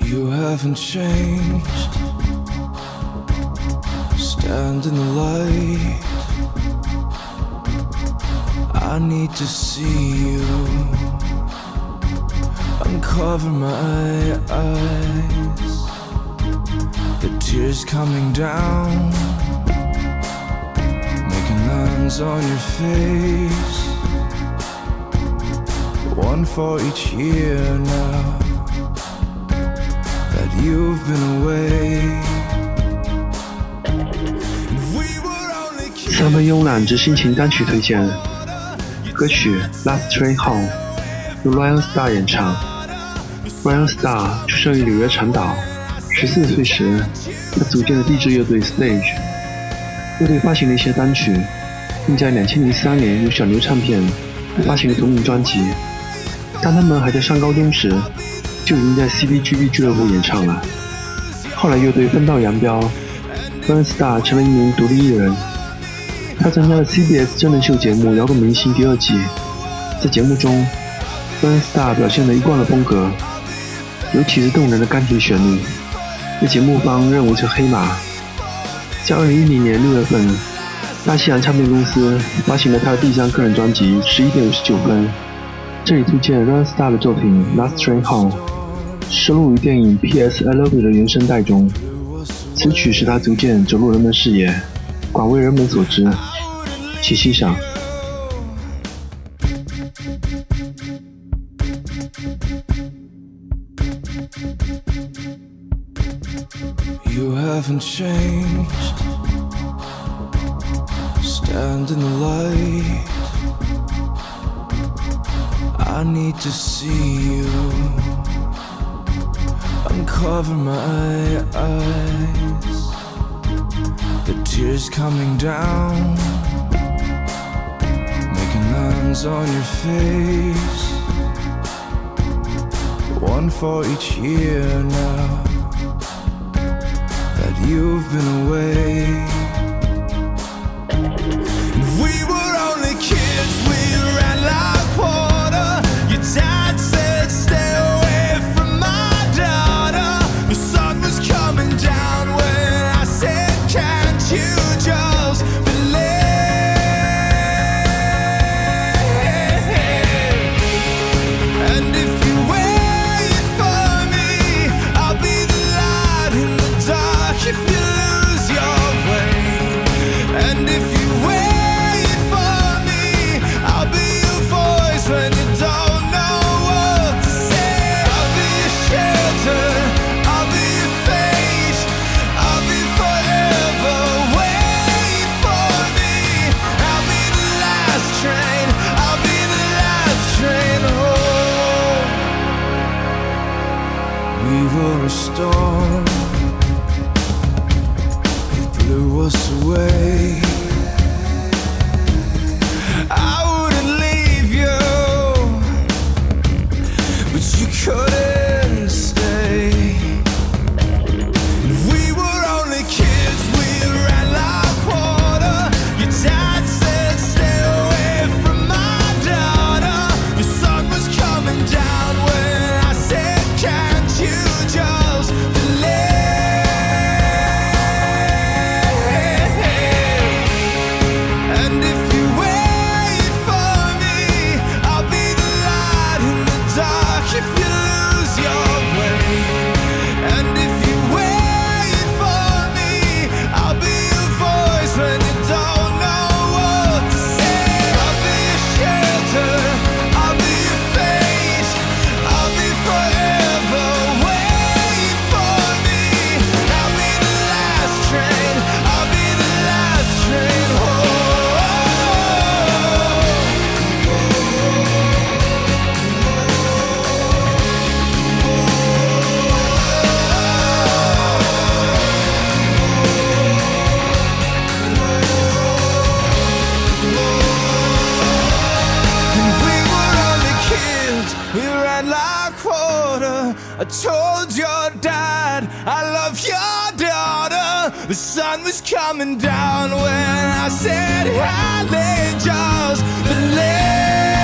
You haven't changed. Stand in the light. I need to see you. Uncover my eyes. The tears coming down. Hands on your face. One for each year now that you've been away. We were only 三分慵懒之心情单曲推荐，歌曲《Last Train Home》由 Ryan Star 演唱。Ryan Star 出生于纽约长岛，十四岁时，他组建了地质乐队 Stage。乐队发行了一些单曲，并在2003年由小牛唱片发行了同名专辑。当他们还在上高中时，就已经在 CBGB 俱乐部演唱了。后来乐队分道扬镳，Ryan Star 成了一名独立艺人。他参加了 CBS 真人秀节目《摇滚明星》第二季，在节目中，Burnstar 表现了一贯的风格，尤其是动人的钢琴旋律，被节目方认为是黑马。在2010年6月份，大西洋唱片公司发行了他的第一张个人专辑《11.59分》。这里推荐 Runstar 的作品《Last Train Home》，收录于电影《P.S. I Love You》的原声带中。此曲使他逐渐走入人们视野，广为人们所知。请欣赏。You haven't changed. Stand in the light. I need to see you. Uncover my eyes. The tears coming down. Making lines on your face. One for each year now that you've been away. We were a storm, it blew us away. I told your dad I love your daughter. The sun was coming down when I said, Hi, the lady.